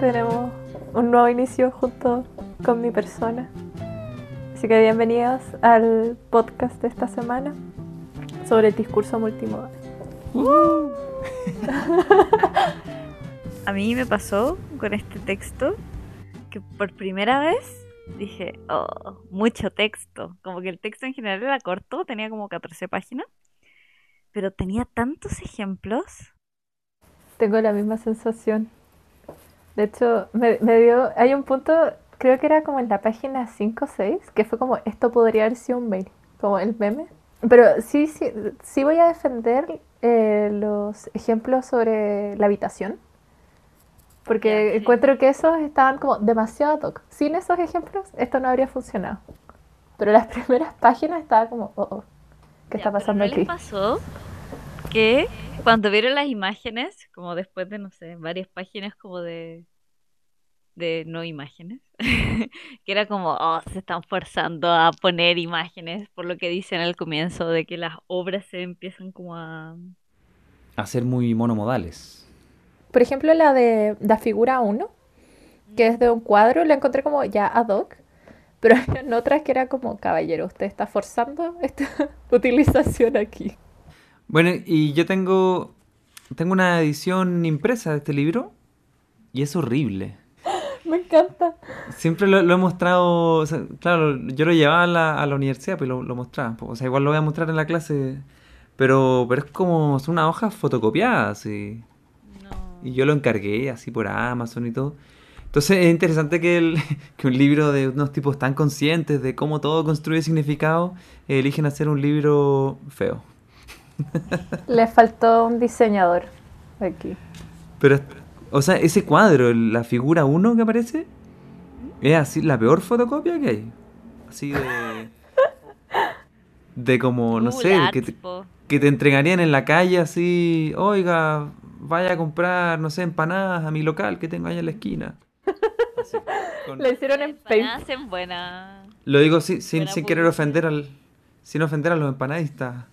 tenemos un nuevo inicio junto con mi persona. Así que bienvenidos al podcast de esta semana sobre el discurso multimodal. A mí me pasó con este texto que por primera vez dije, oh, mucho texto. Como que el texto en general era corto, tenía como 14 páginas, pero tenía tantos ejemplos. Tengo la misma sensación. De hecho, me, me dio. Hay un punto, creo que era como en la página 5 o 6, que fue como: esto podría haber sido un mail, como el meme. Pero sí, sí, sí voy a defender eh, los ejemplos sobre la habitación. Porque sí. encuentro que esos estaban como demasiado ad hoc. Sin esos ejemplos, esto no habría funcionado. Pero las primeras páginas estaba como, oh, oh, ¿qué Ya, está pasando ¿no aquí? les pasó que cuando vieron las imágenes, como después de, no sé, varias páginas como de, de no imágenes, que era como, oh, se están forzando a poner imágenes, por lo que dicen al comienzo, de que las obras se empiezan como a... A ser muy monomodales. Por ejemplo, la de la figura 1, que es de un cuadro, la encontré como ya ad hoc. Pero hay otras que era como, caballero, usted está forzando esta utilización aquí. Bueno, y yo tengo, tengo una edición impresa de este libro y es horrible. Me encanta. Siempre lo, lo he mostrado, o sea, claro, yo lo llevaba a la, a la universidad, pero lo, lo mostraba. O sea, igual lo voy a mostrar en la clase, pero, pero es como, son unas hojas fotocopiadas y, No. y yo lo encargué así por Amazon y todo. Entonces es interesante que, el, que un libro de unos tipos tan conscientes de cómo todo construye significado, eh, eligen hacer un libro feo. Le faltó un diseñador aquí. Pero, o sea, ese cuadro, la figura 1 que aparece, es así la peor fotocopia que hay. Así de. De como, no sé, Google que te, que te entregarían en la calle así, oiga, vaya a comprar, no sé, empanadas a mi local que tengo allá en la esquina. Así, con- Le hicieron en buena... Lo digo sin, sin, Buena sin querer ofender al. Sin ofender a los empanadistas.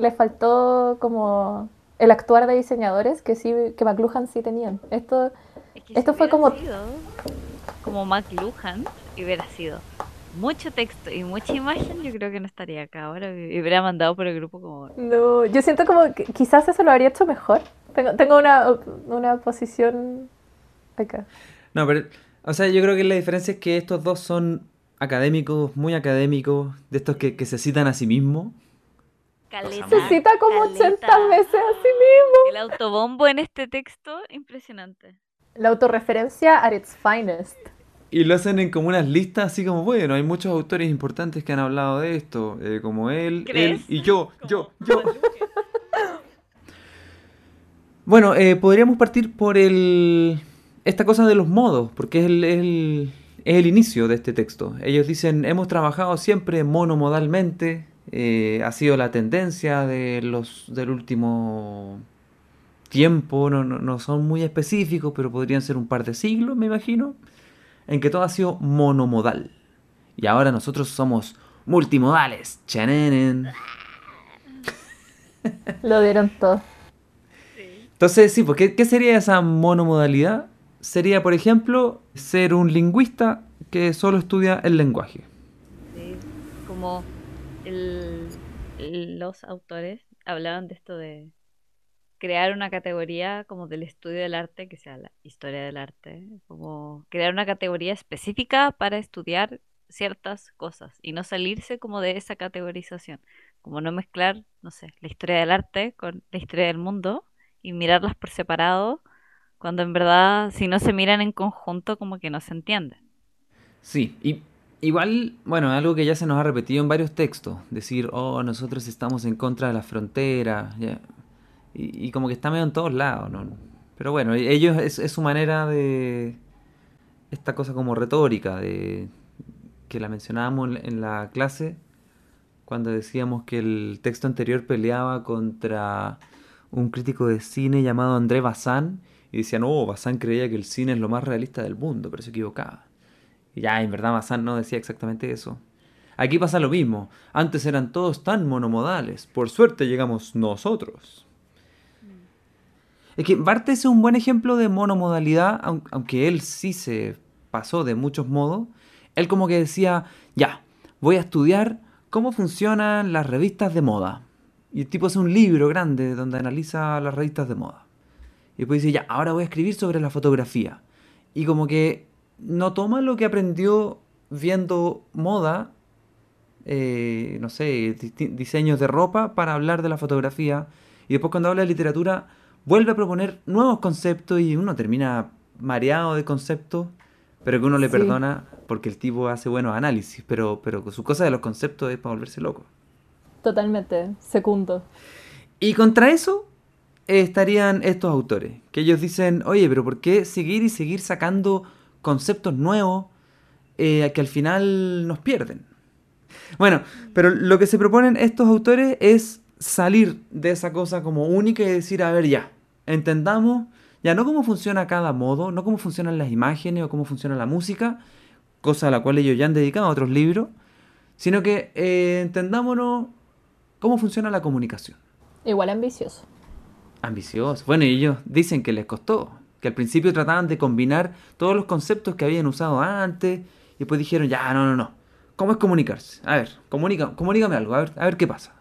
Le faltó como el actuar de diseñadores que sí, que McLuhan sí tenían. Esto, Es que Esto si fue como- sido como McLuhan, hubiera sido mucho texto y mucha imagen, yo creo que no estaría acá ahora. Y hubiera mandado por el grupo como... no, yo siento como que quizás eso lo habría hecho mejor. Tengo, tengo una, una posición acá. No, pero, o sea, yo creo que la diferencia es que estos dos son académicos, muy académicos, de estos que, que se citan a sí mismos. Caleta, Se cita como 80 caleta. veces a sí mismo. El autobombo en este texto, impresionante. La autorreferencia at its finest. Y lo hacen en como unas listas así como, bueno, hay muchos autores importantes que han hablado de esto, eh, como él, él ¿Crees? y yo, yo, Como yo. Bueno, eh, podríamos partir por el esta cosa de los modos, porque es el, el- es el inicio de este texto. Ellos dicen, hemos trabajado siempre monomodalmente, eh, ha sido la tendencia de los del último tiempo, no, no, no son muy específicos, pero podrían ser un par de siglos, me imagino, en que todo ha sido monomodal. Y ahora nosotros somos multimodales. Chanenen. Lo dieron todo. Entonces, sí, pues, ¿qué, qué sería esa monomodalidad? Sería, por ejemplo, ser un lingüista que solo estudia el lenguaje. Sí, como los autores hablaban de esto de crear una categoría como del estudio del arte, que sea la historia del arte, como crear una categoría específica para estudiar ciertas cosas y no salirse como de esa categorización, como no mezclar, no sé, la historia del arte con la historia del mundo y mirarlas por separado, cuando en verdad si no se miran en conjunto como que no se entiende. Sí, y igual, bueno, algo que ya se nos ha repetido en varios textos, decir, oh, nosotros estamos en contra de la frontera, ya. Y, como que está medio en todos lados, ¿no? Pero bueno, ellos es, su manera de... Esta cosa como retórica, de que la mencionábamos en la- clase, cuando decíamos que el texto anterior peleaba contra un crítico de cine llamado André Bazin, y decían, oh, Bazin creía que el cine es lo más realista del mundo, pero se equivocaba. Y ya, en verdad Bazin no decía exactamente eso. Aquí pasa lo mismo. Antes eran todos tan monomodales. Por suerte llegamos nosotros. Es que Bartes es un buen ejemplo de monomodalidad, aunque él sí se pasó de muchos modos. Él como que decía, ya, voy a estudiar cómo funcionan las revistas de moda. Y el tipo hace un libro grande donde analiza las revistas de moda. Y después dice, ya, ahora voy a escribir sobre la fotografía. Y como que no toma lo que aprendió viendo moda, eh, no sé, diseños de ropa para hablar de la fotografía. Y después cuando habla de literatura, vuelve a proponer nuevos conceptos y uno termina mareado de conceptos, pero que uno le perdona porque el tipo hace buenos análisis, pero, pero su cosa de los conceptos es para volverse loco. Totalmente, segundo. Y contra eso estarían estos autores, que ellos dicen, oye, pero ¿por qué seguir y seguir sacando conceptos nuevos eh, que al final nos pierden? Bueno, pero lo que se proponen estos autores es salir de esa cosa como única y decir, a ver, ya, entendamos ya no cómo funciona cada modo, no cómo funcionan las imágenes o cómo funciona la música, cosa a la cual ellos ya han dedicado a otros libros, sino que eh, entendámonos cómo funciona la comunicación. Igual ambicioso. Ambicioso. Bueno, y ellos dicen que les costó, que al principio trataban de combinar todos los conceptos que habían usado antes y después dijeron, ya, no, no, no. ¿Cómo es comunicarse? A ver, comunica, comunícame algo, a ver, a ver qué pasa.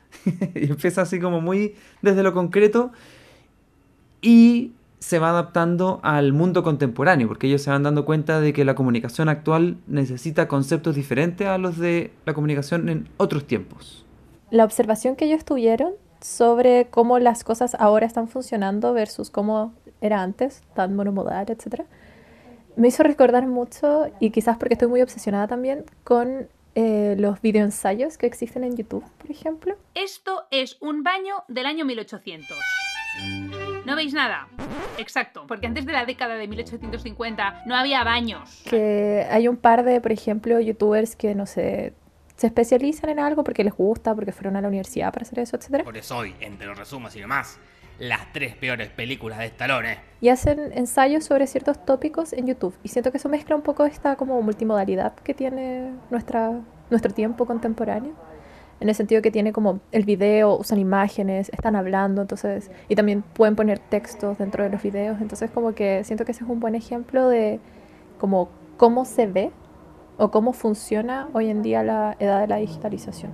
y empieza así como muy desde lo concreto y se va adaptando al mundo contemporáneo, porque ellos se van dando cuenta de que la comunicación actual necesita conceptos diferentes a los de la comunicación en otros tiempos. La observación que ellos tuvieron sobre cómo las cosas ahora están funcionando versus cómo era antes, tan monomodal, etc., me hizo recordar mucho, y quizás porque estoy muy obsesionada también, con eh, los videoensayos que existen en YouTube, por ejemplo. Esto es un baño del año 1800. ¿No veis nada? Exacto, porque antes de la década de 1850 no había baños. Que hay un par de, por ejemplo, youtubers que, no sé, se especializan en algo porque les gusta, porque fueron a la universidad para hacer eso, etc. Por eso hoy, entre los resumos y demás, las tres peores películas de Stallone. Y hacen ensayos sobre ciertos tópicos en YouTube. Y siento que eso mezcla un poco esta como multimodalidad que tiene nuestra, nuestro tiempo contemporáneo en el sentido que tiene como el video, usan imágenes, están hablando, entonces, y también pueden poner textos dentro de los videos, entonces como que siento que ese es un buen ejemplo de como cómo se ve o cómo funciona hoy en día la edad de la digitalización.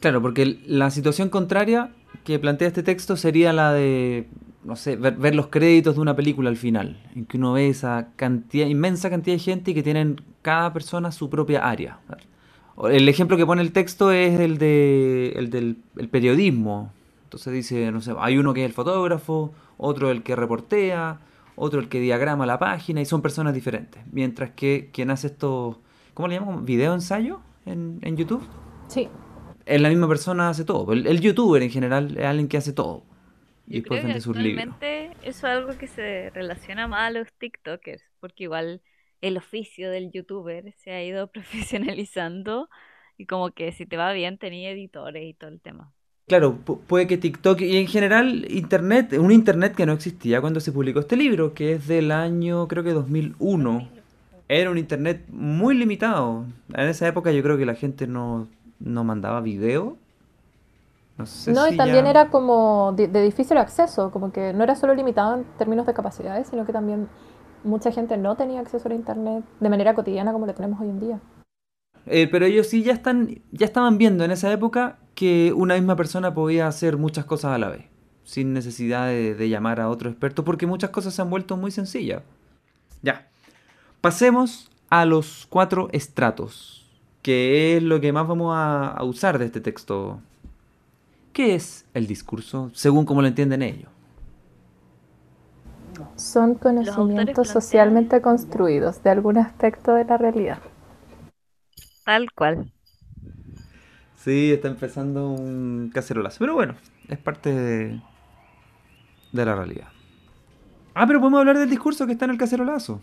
Claro, porque la situación contraria que plantea este texto sería la de, no sé, ver, los créditos de una película al final, en que uno ve esa cantidad, inmensa cantidad de gente y que tienen cada persona su propia área. El ejemplo que pone el texto es el, de, el del periodismo. Entonces dice, no sé, hay uno que es el fotógrafo, otro el que reportea, otro el que diagrama la página y son personas diferentes. Mientras que quien hace esto, ¿cómo le llamamos? ¿Video ensayo en, en YouTube? Sí. Es la misma persona hace todo. El, youtuber en general es alguien que hace todo. Y después vende sus libros. Eso es algo que se relaciona más a los TikTokers, porque igual el oficio del youtuber se ha ido profesionalizando y como que si te va bien tenía editores y todo el tema. Claro, puede que TikTok y en general Internet, un Internet que no existía cuando se publicó este libro, que es del año creo que 2001. Era un Internet muy limitado. En esa época yo creo que la gente no, no mandaba video. No, sé no y también era como de, de difícil acceso, como que no era solo limitado en términos de capacidades, sino que también mucha gente no tenía acceso a Internet de manera cotidiana como lo tenemos hoy en día. Eh, pero ellos sí ya, están, ya estaban viendo en esa época que una misma persona podía hacer muchas cosas a la vez, sin necesidad de, llamar a otro experto, porque muchas cosas se han vuelto muy sencillas. Ya. Pasemos a los cuatro estratos, que es lo que más vamos a, a usar de este texto. ¿Qué es el discurso según como lo entienden ellos? Son conocimientos socialmente construidos de algún aspecto de la realidad. Tal cual. Sí, está empezando un cacerolazo. Pero bueno, es parte de, de la realidad. Ah, pero podemos hablar del discurso que está en el cacerolazo.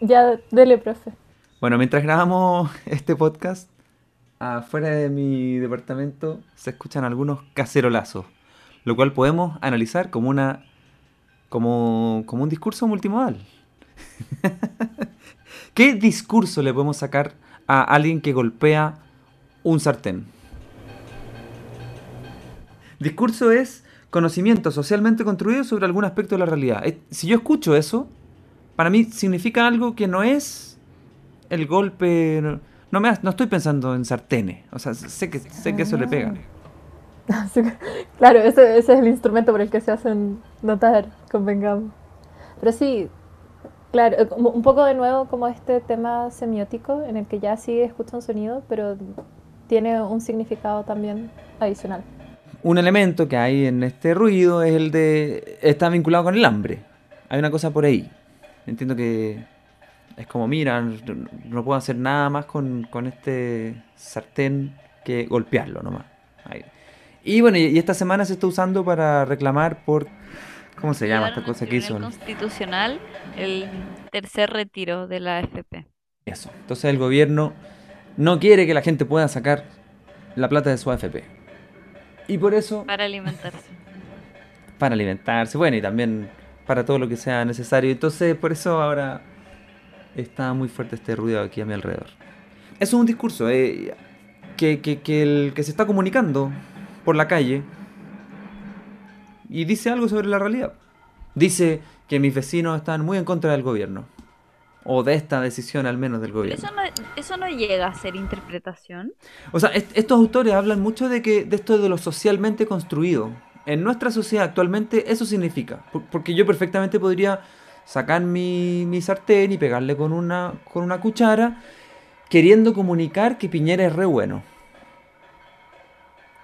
Ya, dele, profe. Bueno, mientras grabamos este podcast, afuera de mi departamento se escuchan algunos cacerolazos, lo cual podemos analizar como una como, como un discurso multimodal. ¿Qué discurso le podemos sacar a alguien que golpea un sartén? Discurso es conocimiento socialmente construido sobre algún aspecto de la realidad. Eh, Si yo escucho eso, para mí significa algo que no es el golpe. No, no me, no estoy pensando en sartenes. O sea, sé que, sé que eso le pega. Claro, ese, ese es el instrumento por el que se hacen notar, convengamos. Pero sí, claro, un poco de nuevo como este tema semiótico en el que ya sí escucha un sonido, pero tiene un significado también adicional. Un elemento que hay en este ruido es el de. está vinculado con el hambre. Hay una cosa por ahí. Entiendo que es como, mira, no, puedo hacer nada más con, con este sartén que golpearlo nomás. Ahí. Y bueno, y, esta semana se está usando para reclamar por. ¿Cómo se llama esta cosa que hizo? Tribunal Constitucional el tercer retiro de la AFP. Eso. Entonces el gobierno no quiere que la gente pueda sacar la plata de su AFP. Y por eso, Para alimentarse. para alimentarse, bueno, y también para todo lo que sea necesario. Entonces, por eso ahora está muy fuerte este ruido aquí a mi alrededor. Eso es un discurso eh, que, que- que el que se está comunicando por la calle y dice algo sobre la realidad. Dice que mis vecinos están muy en contra del gobierno. O de esta decisión al menos del gobierno. eso no, eso no llega a ser interpretación. O sea, est- estos autores hablan mucho de que de esto de lo socialmente construido. En nuestra sociedad actualmente eso significa. Por- Porque yo perfectamente podría sacar mi, mi sartén y pegarle con una, con una cuchara, queriendo comunicar que Piñera es re bueno.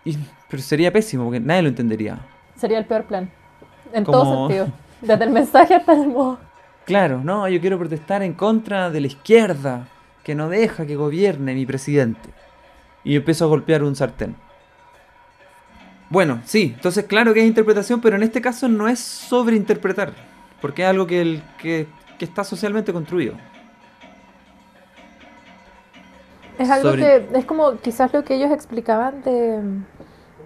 Y- pero sería pésimo, porque nadie lo entendería. Sería el peor plan, en Como- todo sentido, desde el mensaje hasta el modo. Claro, no, yo quiero protestar en contra de la izquierda, que no deja que gobierne mi presidente. Y empiezo a golpear un sartén. Bueno, sí, entonces claro que es interpretación, pero en este caso no es sobreinterpretar, porque es algo que, el, que, que está socialmente construido. Es algo Sobre- que es como quizás lo que ellos explicaban de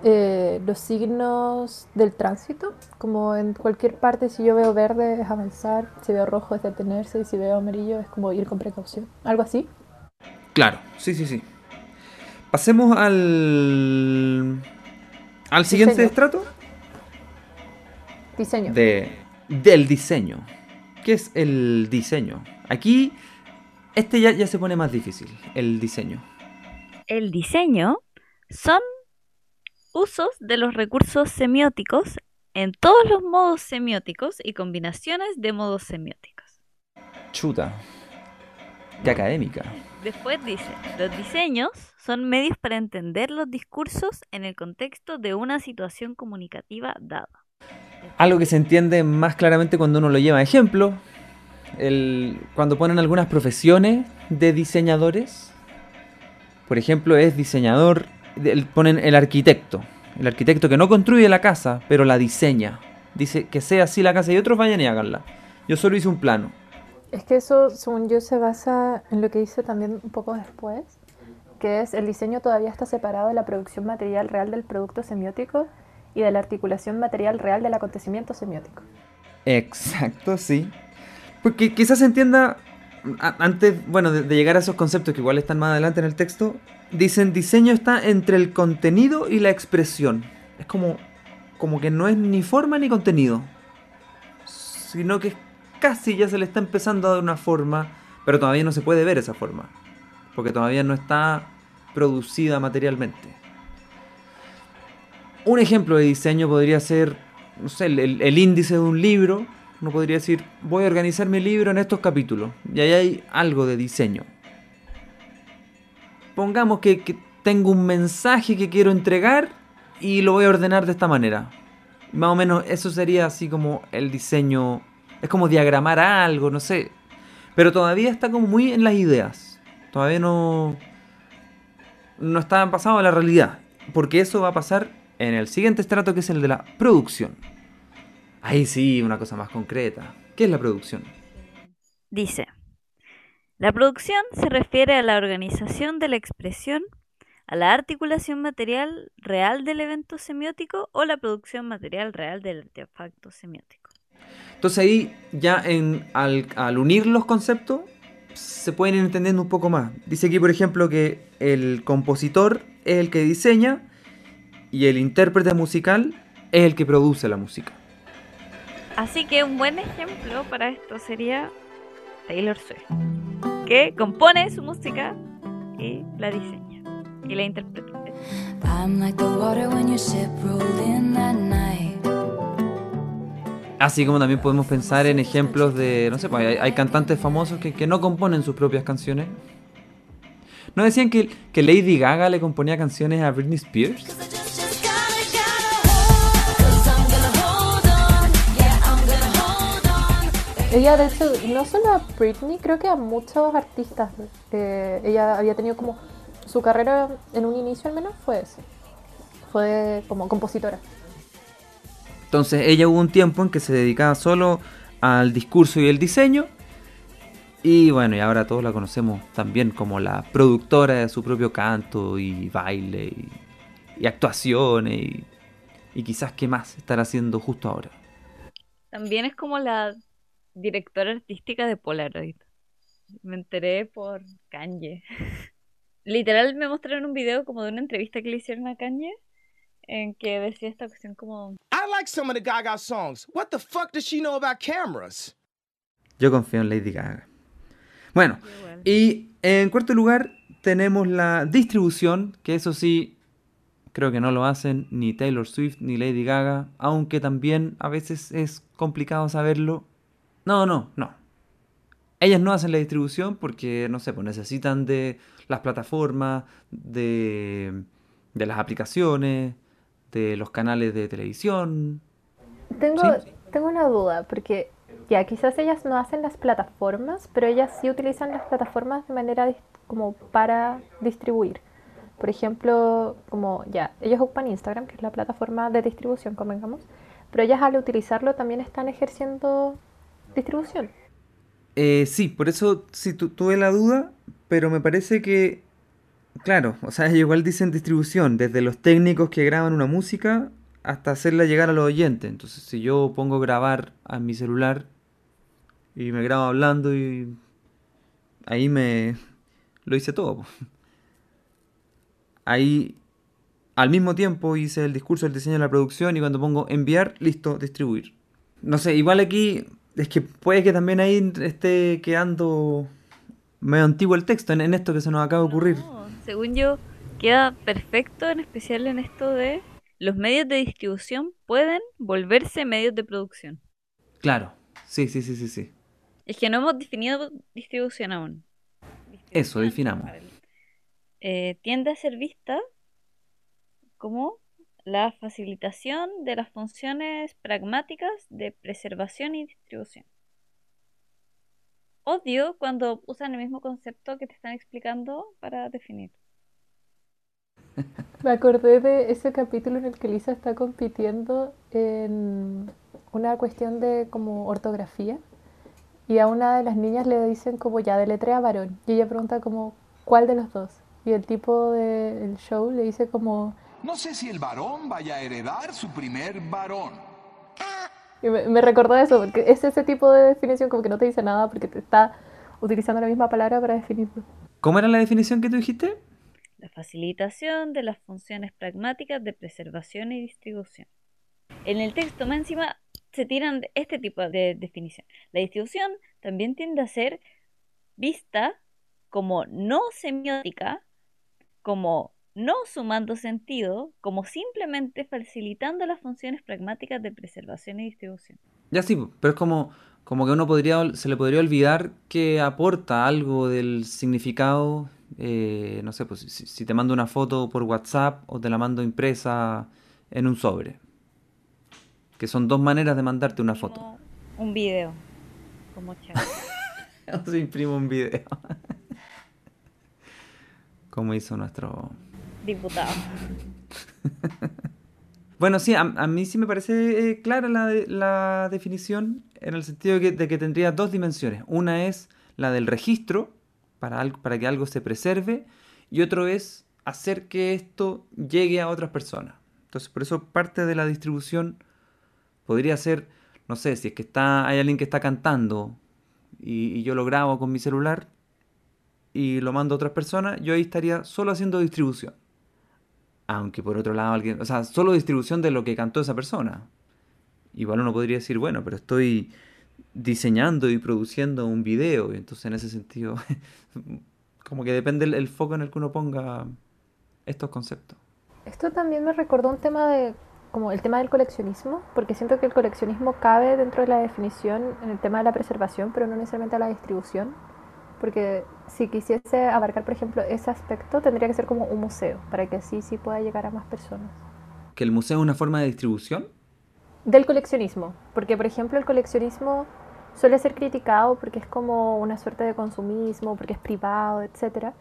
eh, los signos del tránsito, como en cualquier parte si yo veo verde es avanzar, si veo rojo es detenerse y si veo amarillo es como ir con precaución, algo así. Claro, sí, sí, sí. Pasemos al... al siguiente Diseño. estrato Diseño. de, del diseño. ¿Qué es el diseño? Aquí, este ya, ya se pone más difícil, el diseño. El diseño son usos de los recursos semióticos en todos los modos semióticos y combinaciones de modos semióticos. Chuta. Qué académica. Después dice, los diseños son medios para entender los discursos en el contexto de una situación comunicativa dada. Algo que se entiende más claramente cuando uno lo lleva a ejemplo. Cuando ponen algunas profesiones de diseñadores. Por ejemplo, es diseñador. ponen el arquitecto. El arquitecto que no construye la casa, pero la diseña. Dice que sea así la casa y otros vayan y háganla. Yo solo hice un plano. Es que eso, según yo, se basa en lo que hice también un poco después, que es el diseño todavía está separado de la producción material real del producto semiótico y de la articulación material real del acontecimiento semiótico. Exacto, sí. Porque quizás se entienda, antes, bueno, de, de llegar a esos conceptos que igual están más adelante en el texto, dicen diseño está entre el contenido y la expresión. Es como, como que no es ni forma ni contenido, sino que casi ya se le está empezando a dar una forma, pero todavía no se puede ver esa forma, porque todavía no está producida materialmente. Un ejemplo de diseño podría ser, no sé, el, el- índice de un libro. Uno podría decir, voy a organizar mi libro en estos capítulos. Y ahí hay algo de diseño. Pongamos que, que tengo un mensaje que quiero entregar y lo voy a ordenar de esta manera. Más o menos eso sería así como el diseño. Es como diagramar algo, no sé. Pero todavía está como muy en las ideas. Todavía no. No está pasado a la realidad. Porque eso va a pasar en el siguiente estrato que es el de la producción. Ahí sí, una cosa más concreta. ¿Qué es la producción? Dice, la producción se refiere a la organización de la expresión, a la articulación material real del evento semiótico o la producción material real del artefacto semiótico. Entonces ahí ya en, al, al unir los conceptos se pueden ir entendiendo un poco más. Dice aquí, por ejemplo, que el compositor es el que diseña y el intérprete musical es el que produce la música. Así que un buen ejemplo para esto sería Taylor Swift, que compone su música y la diseña y la interpreta. Así como también podemos pensar en ejemplos de, no sé, pues hay, hay cantantes famosos que, que no componen sus propias canciones. ¿No decían que, que Lady Gaga le componía canciones a Britney Spears? Ella, de hecho, no solo a Britney, creo que a muchos artistas. eh, ella había tenido como. Su carrera, en un inicio al menos, fue ese. Fue como compositora. Entonces ella hubo un tiempo en que se dedicaba solo al discurso y el diseño. Y bueno, y ahora todos la conocemos también como la productora de su propio canto y baile y, y actuaciones y, y quizás qué más estará haciendo justo ahora. También es como la directora artística de Polaroid. Me enteré por Kanye. Literal me mostraron un video como de una entrevista que le hicieron a Kanye en que decía esta cuestión como I like some of the Gaga songs. What the fuck does she know about cameras? Yo confío en Lady Gaga. Bueno, y en cuarto lugar tenemos la distribución, que eso sí, creo que no lo hacen ni Taylor Swift ni Lady Gaga, aunque también a veces es complicado saberlo. No, no, no. Ellas no hacen la distribución porque, no sé, pues necesitan de las plataformas, de, de las aplicaciones, de los canales de televisión. Tengo, Sí. tengo una duda, porque ya quizás ellas no hacen las plataformas, pero ellas sí utilizan las plataformas de manera como para distribuir. Por ejemplo, como ya, ellos ocupan Instagram, que es la plataforma de distribución, convengamos, pero ellas al utilizarlo también están ejerciendo distribución. Eh, sí, por eso sí tu- tuve la duda, pero me parece que, claro, o sea, igual dicen distribución, desde los técnicos que graban una música hasta hacerla llegar a los oyentes. Entonces, si yo pongo grabar a mi celular y me grabo hablando y ahí me lo hice todo. Ahí al mismo tiempo hice el discurso, el diseño, la producción y cuando pongo enviar, listo, distribuir. No sé, igual aquí es que puede que también ahí esté quedando medio antiguo el texto en, en esto que se nos acaba de ocurrir. No, según yo, queda perfecto, en especial en esto de los medios de distribución pueden volverse medios de producción. Claro, sí, sí, sí, sí, sí. Es que no hemos definido distribución aún. Eso, definamos. eh, tiende a ser vista como la facilitación de las funciones pragmáticas de preservación y distribución. Odio cuando usan el mismo concepto que te están explicando para definir. Me acordé de ese capítulo en el que Lisa está compitiendo en una cuestión de como ortografía y a una de las niñas le dicen como ya deletrea varón y ella pregunta como ¿cuál de los dos? Y el tipo del show le dice como No sé si el varón vaya a heredar su primer varón. y me, me recordó eso porque es ese tipo de definición como que no te dice nada porque te está utilizando la misma palabra para definirlo. ¿Cómo era la definición que tú dijiste? La facilitación de las funciones pragmáticas de preservación y distribución. En el texto más encima se tiran este tipo de definición. La distribución también tiende a ser vista como no semiótica, como no sumando sentido, como simplemente facilitando las funciones pragmáticas de preservación y distribución. Ya sí, pero es como, como que uno podría, se le podría olvidar que aporta algo del significado, eh, no sé, pues si, si te mando una foto por WhatsApp o te la mando impresa en un sobre. Que son dos maneras de mandarte una foto. Como un video. Como chat. O se imprime un video. Como hizo nuestro... Diputado. Bueno, sí, a, mí sí me parece eh, clara la, de- la definición en el sentido de que, tendría dos dimensiones. Una es la del registro, para, para que algo se preserve, y otro es hacer que esto llegue a otras personas. Entonces, por eso parte de la distribución podría ser, no sé, si es que está, hay alguien que está cantando y, y yo lo grabo con mi celular y lo mando a otras personas, yo ahí estaría solo haciendo distribución. Aunque por otro lado alguien, o sea, solo distribución de lo que cantó esa persona. Igual uno podría decir, bueno, pero estoy diseñando y produciendo un video, y entonces en ese sentido, como que depende el, el foco en el que uno ponga estos conceptos. Esto también me recordó un tema de, como el tema del coleccionismo, porque siento que el coleccionismo cabe dentro de la definición en el tema de la preservación, pero no necesariamente a la distribución. Porque si quisiese abarcar, por ejemplo, ese aspecto, tendría que ser como un museo, para que así sí pueda llegar a más personas. ¿Que el museo es una forma de distribución? Del coleccionismo, porque por ejemplo el coleccionismo suele ser criticado porque es como una suerte de consumismo, porque es privado, etc.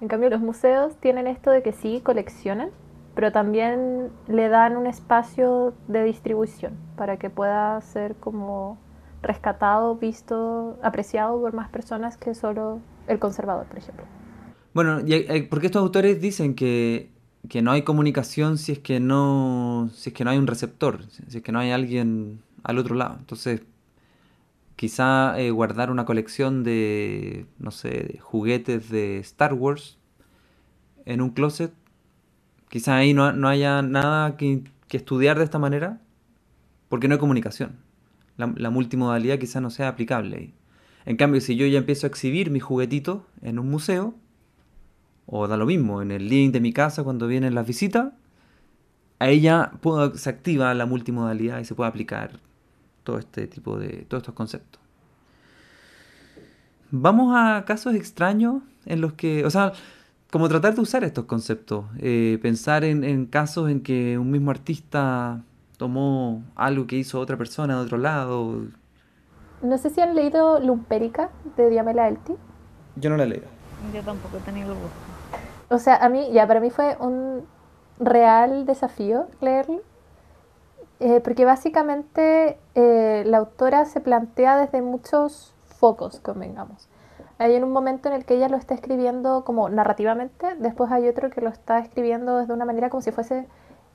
En cambio los museos tienen esto de que sí coleccionan, pero también le dan un espacio de distribución para que pueda ser como rescatado, visto, apreciado por más personas que solo el conservador, por ejemplo. Bueno, eh, porque estos autores dicen que, que no hay comunicación si es que no, si es que no hay un receptor, si es que no hay alguien al otro lado. Entonces, quizá eh, guardar una colección de, no sé, juguetes de Star Wars en un closet, quizá ahí no, no haya nada que, que estudiar de esta manera, porque no hay comunicación. La, la multimodalidad quizá no sea aplicable ahí. En cambio, si yo ya empiezo a exhibir mis juguetitos en un museo, o da lo mismo, en el living de mi casa cuando vienen las visitas, ahí ya se activa la multimodalidad y se puede aplicar todo este tipo de, todos estos conceptos. Vamos a casos extraños en los que, o sea, como tratar de usar estos conceptos, eh, pensar en, en casos en que un mismo artista tomó algo que hizo otra persona de otro lado. No sé si han leído Lumpérica de Diamela Elti. Yo no la leo. Yo tampoco he tenido el gusto. O sea, a mí, ya, para mí fue un real desafío leerlo, eh, porque básicamente eh, la autora se plantea desde muchos focos, convengamos. Hay en un momento en el que ella lo está escribiendo como narrativamente, después hay otro que lo está escribiendo desde una manera como si fuese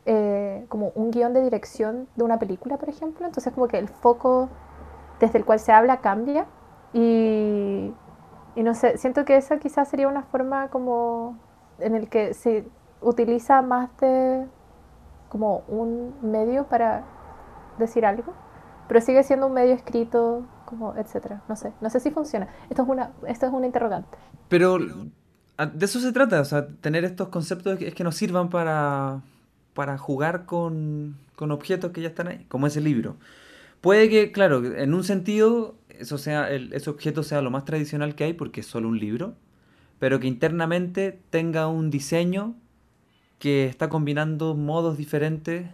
eh, como un guion de dirección de una película, por ejemplo. Entonces como que el foco desde el cual se habla cambia y, y no sé, siento que esa quizás sería una forma como en el que se utiliza más de como un medio para decir algo, pero sigue siendo un medio escrito, como etcétera. No sé, no sé si funciona. Esto es una, esto es una interrogante. Pero a- de eso se trata, o sea, tener estos conceptos es que nos sirvan para, para jugar con, con objetos que ya están ahí, como ese libro. Puede que, claro, en un sentido, eso sea, el- ese objeto sea lo más tradicional que hay porque es solo un libro, pero que internamente tenga un diseño que está combinando modos diferentes,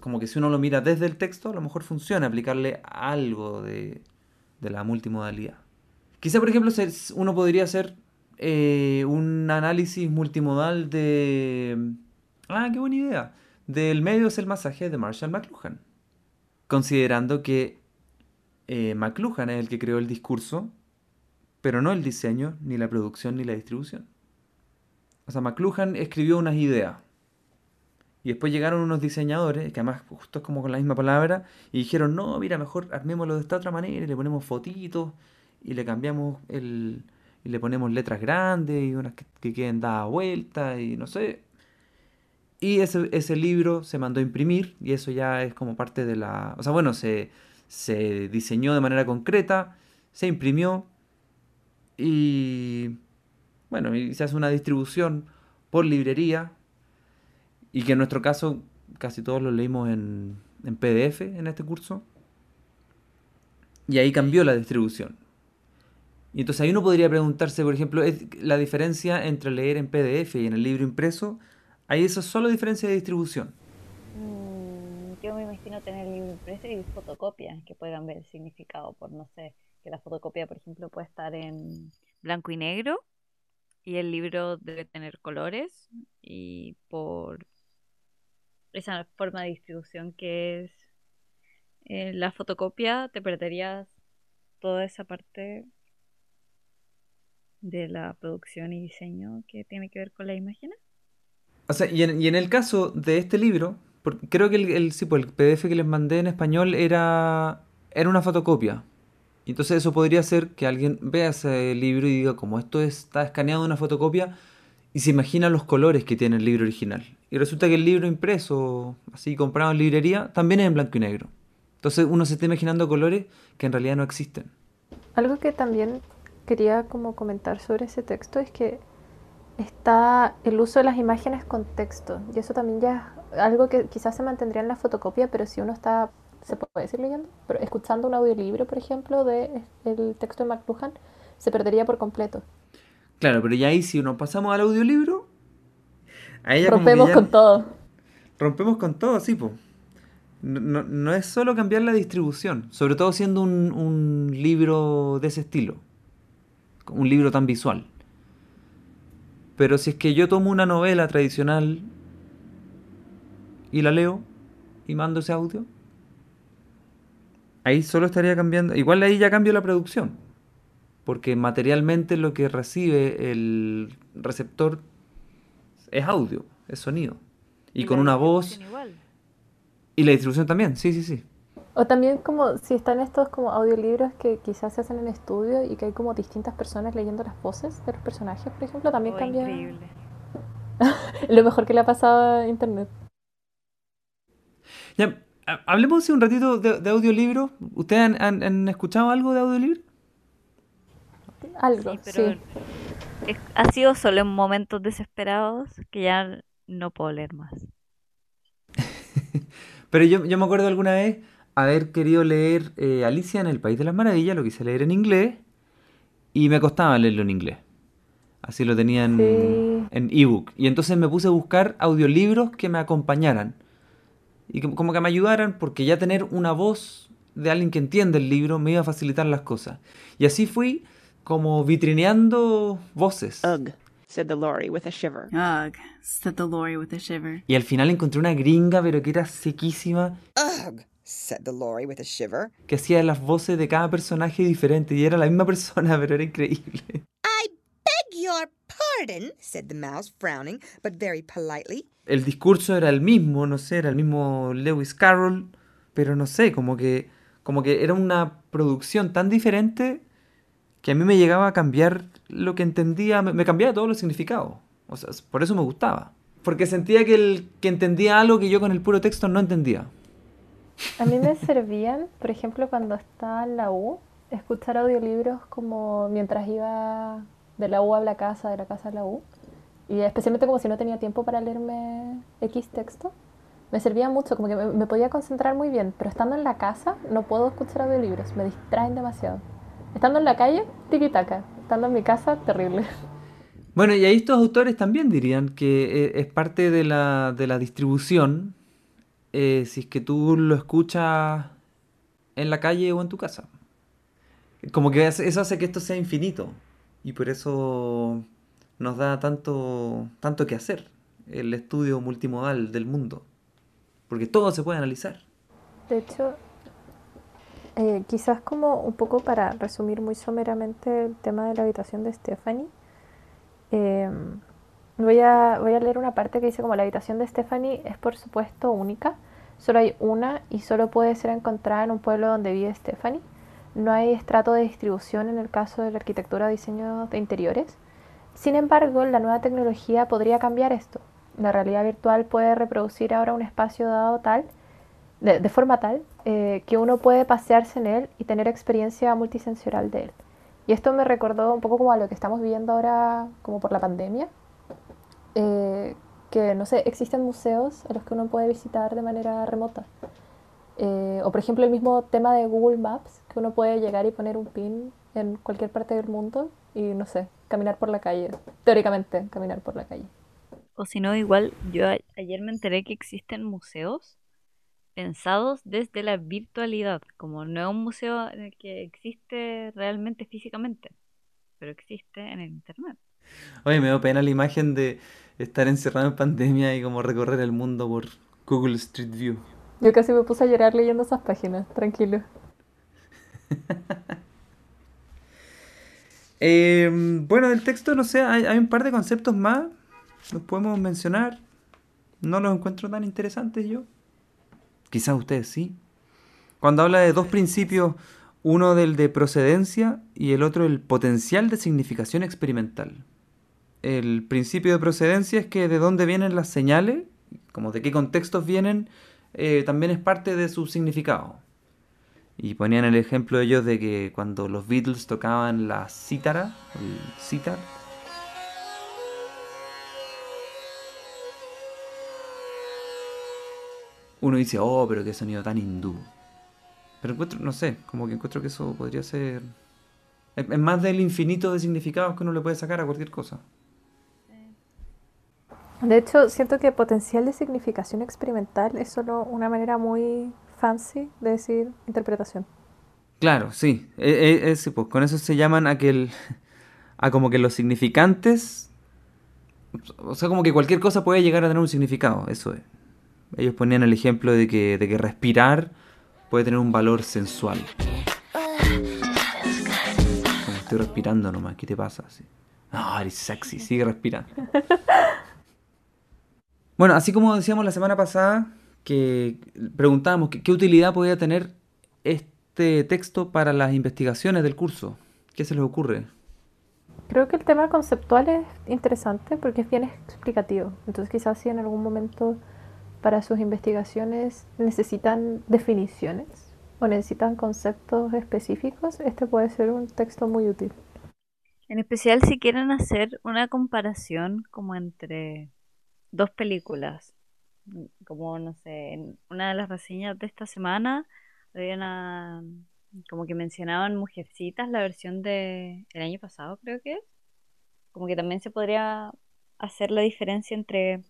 como que si uno lo mira desde el texto, a lo mejor funciona aplicarle algo de, de la multimodalidad. Quizá, por ejemplo, uno podría hacer eh, un análisis multimodal de... Ah, qué buena idea. Del medio es el masaje de Marshall McLuhan. Considerando que eh, McLuhan es el que creó el discurso, pero no el diseño, ni la producción, ni la distribución. O sea, McLuhan escribió unas ideas. Y después llegaron unos diseñadores, que además justo es como con la misma palabra, y dijeron, no, mira, mejor armémoslo de esta otra manera, y le ponemos fotitos, y le cambiamos el... y le ponemos letras grandes, y unas que, que queden dadas vueltas, y no sé. Y ese, ese libro se mandó a imprimir, y eso ya es como parte de la... O sea, bueno, se, se diseñó de manera concreta, se imprimió, y... Bueno, y se hace una distribución por librería, y que en nuestro caso casi todos lo leímos en, en PDF en este curso. Y ahí cambió la distribución. Y entonces ahí uno podría preguntarse, por ejemplo, ¿es la diferencia entre leer en PDF y en el libro impreso? Ahí eso es solo diferencia de distribución. Mm, yo me imagino tener libro impreso y fotocopias que puedan ver el significado por, no sé, que la fotocopia, por ejemplo, puede estar en blanco y negro y el libro debe tener colores y por esa forma de distribución que es eh, la fotocopia, te perderías toda esa parte de la producción y diseño que tiene que ver con la imagen. O sea, y en, en el caso de este libro, creo que el, el, sí, pues, PDF que les mandé en español era, era una fotocopia. Entonces eso podría ser que alguien vea ese libro y diga, como esto está escaneado de una fotocopia, y se imagina los colores que tiene el libro original. Y resulta que el libro impreso, así comprado en librería, también es en blanco y negro. Entonces uno se está imaginando colores que en realidad no existen. Algo que también quería como comentar sobre ese texto es que está el uso de las imágenes con texto. Y eso también ya es algo que quizás se mantendría en la fotocopia, pero si uno está, se puede decir leyendo, pero escuchando un audiolibro, por ejemplo, de el texto de McLuhan, se perdería por completo. Claro, pero ya ahí si nos pasamos al audiolibro, ahí Rompemos ya- con todo. Rompemos con todo, sí, po. No, no- no es solo cambiar la distribución, sobre todo siendo un, un libro de ese estilo, un libro tan visual. Pero si es que yo tomo una novela tradicional y la leo y mando ese audio, ahí solo estaría cambiando, igual ahí ya cambio la producción, porque materialmente lo que recibe el receptor es audio, es sonido. Y, con una voz Igual. y la distribución también, sí, sí, sí. O también como si están estos como audiolibros que quizás se hacen en estudio y que hay como distintas personas leyendo las voces de los personajes, por ejemplo, también Oh, cambia increíble. lo mejor que le ha pasado a internet. Ya, ha- hablemos sí, un ratito de, de audiolibro. ¿Ustedes han, han- han escuchado algo de audiolibro? Algo, Sí, sí. pero es- ha sido solo en momentos desesperados que ya no puedo leer más. Pero yo, yo me acuerdo alguna vez haber querido leer eh, Alicia en el País de las Maravillas, lo quise leer en inglés, y me costaba leerlo en inglés. Así lo tenía en, Sí. en ebook. Y entonces me puse a buscar audiolibros que me acompañaran. Y como, como que me ayudaran, porque ya tener una voz de alguien que entiende el libro me iba a facilitar las cosas. Y así fui como vitrineando voces. Ugh, said the lorry with a shiver. Ugh, said the lorry with a shiver. Y al final encontré una gringa, pero que era sequísima, Ugh, said the lorry with a shiver. que hacía las voces de cada personaje diferente. Y era la misma persona, pero era increíble. I beg your pardon, said the mouse, frowning, but very politely. El discurso era el mismo, no sé, era el mismo Lewis Carroll, pero no sé, como que, como que era una producción tan diferente que a mí me llegaba a cambiar lo que entendía, me, me cambiaba todos los significados. O sea, por eso me gustaba. Porque sentía que, el, que entendía algo que yo con el puro texto no entendía. A mí me servían, por ejemplo, cuando estaba en la U, escuchar audiolibros como mientras iba de la U a la casa, de la casa a la U. Y especialmente como si no tenía tiempo para leerme X texto. Me servía mucho, como que me, podía concentrar muy bien. Pero estando en la casa no puedo escuchar audiolibros, me distraen demasiado. Estando en la calle, tiki-taka. Estando en mi casa, terrible. Bueno, y ahí estos autores también dirían que eh, es parte de la, de la distribución eh, si es que tú lo escuchas en la calle o en tu casa. Como que eso hace que esto sea infinito y por eso nos da tanto, tanto que hacer el estudio multimodal del mundo. Porque todo se puede analizar. De hecho, eh, quizás como un poco para resumir muy someramente el tema de la habitación de Stephanie, eh, voy a, voy a leer una parte que dice como la habitación de Stephanie es por supuesto única, solo hay una y solo puede ser encontrada en un pueblo donde vive Stephanie. No hay estrato de distribución en el caso de la arquitectura o diseño de interiores. Sin embargo, la nueva tecnología podría cambiar esto. La realidad virtual puede reproducir ahora un espacio dado tal de, forma tal eh, que uno puede pasearse en él y tener experiencia multisensorial de él. Y esto me recordó un poco como a lo que estamos viviendo ahora como por la pandemia, eh, que no sé, existen museos a los que uno puede visitar de manera remota. Eh, o por ejemplo el mismo tema de Google Maps, que uno puede llegar y poner un pin en cualquier parte del mundo y no sé, caminar por la calle, teóricamente caminar por la calle. O si no, igual yo ayer me enteré que existen museos pensados desde la virtualidad, como no es un museo en el que existe realmente físicamente, pero existe en el internet. Oye, me dio pena la imagen de estar encerrado en pandemia y como recorrer el mundo por Google Street View. Yo casi me puse a llorar leyendo esas páginas, tranquilo. Eh, bueno, del texto, no sé, hay, hay un par de conceptos más. Los podemos mencionar. No los encuentro tan interesantes yo. Quizás ustedes sí. Cuando habla de dos principios, uno del de procedencia y el otro el potencial de significación experimental. El principio de procedencia es que de dónde vienen las señales, como de qué contextos vienen, eh, también es parte de su significado. Y ponían el ejemplo ellos de que cuando los Beatles tocaban la cítara, el citar, uno dice, oh, pero qué sonido tan hindú. Pero encuentro, no sé, como que encuentro que eso podría ser... Es más del infinito de significados que uno le puede sacar a cualquier cosa. De hecho, siento que potencial de significación experimental es solo una manera muy fancy de decir interpretación. Claro, sí. E- e- ese, pues, con eso se llaman a que el- a como que los significantes. O sea, como que cualquier cosa puede llegar a tener un significado, eso es. Ellos ponían el ejemplo de que, de que respirar puede tener un valor sensual. Como estoy respirando nomás, ¿qué te pasa? Eres sexy, sigue respirando. Bueno, así como decíamos la semana pasada, que preguntábamos qué utilidad podía tener este texto para las investigaciones del curso. ¿Qué se les ocurre? Creo que el tema conceptual es interesante porque es bien explicativo. Entonces quizás si en algún momento para sus investigaciones necesitan definiciones o necesitan conceptos específicos, este puede ser un texto muy útil. En especial si quieren hacer una comparación como entre dos películas. Como, no sé, en una de las reseñas de esta semana había una, como que mencionaban Mujercitas, la versión de el año pasado creo que. Como que también se podría hacer la diferencia entre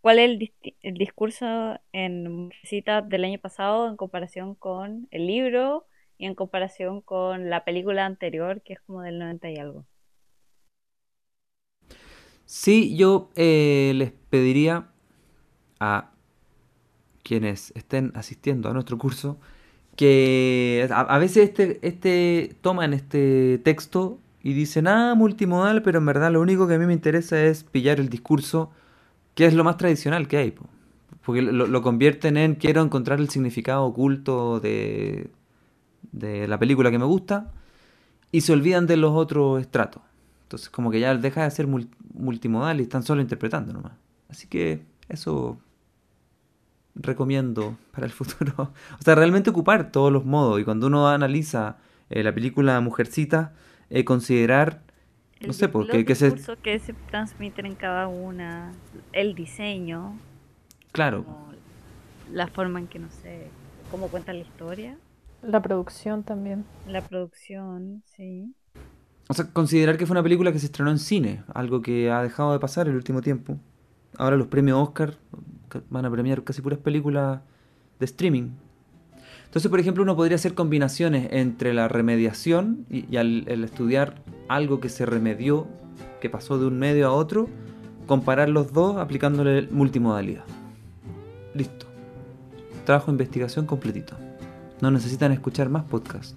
cuál es el, el discurso en Mujercitas del año pasado en comparación con el libro y en comparación con la película anterior que es como del 90 y algo. Sí, yo eh, les pediría a quienes estén asistiendo a nuestro curso que a, veces este, este toman este texto y dicen, ah, multimodal, pero en verdad lo único que a mí me interesa es pillar el discurso, que es lo más tradicional que hay, po. porque lo, lo convierten en quiero encontrar el significado oculto de, de la película que me gusta y se olvidan de los otros estratos. Entonces como que ya deja de ser mul- multimodal y están solo interpretando nomás. Así que eso recomiendo para el futuro. O sea, realmente ocupar todos los modos. Y cuando uno analiza eh, la película Mujercita, eh, considerar, no sé, porque los que se... discursos que se transmiten en cada una, el diseño, Claro, la forma en que, no sé, cómo cuentan la historia, La producción también. la producción, sí. O sea, considerar que fue una película que se estrenó en cine, algo que ha dejado de pasar el último tiempo. Ahora los premios Oscar ca- van a premiar casi puras películas de streaming. Entonces, por ejemplo, uno podría hacer combinaciones entre la remediación y, el estudiar algo que se remedió, que pasó de un medio a otro, comparar los dos aplicándole multimodalidad. Listo. Trabajo de investigación completito. No necesitan escuchar más podcasts.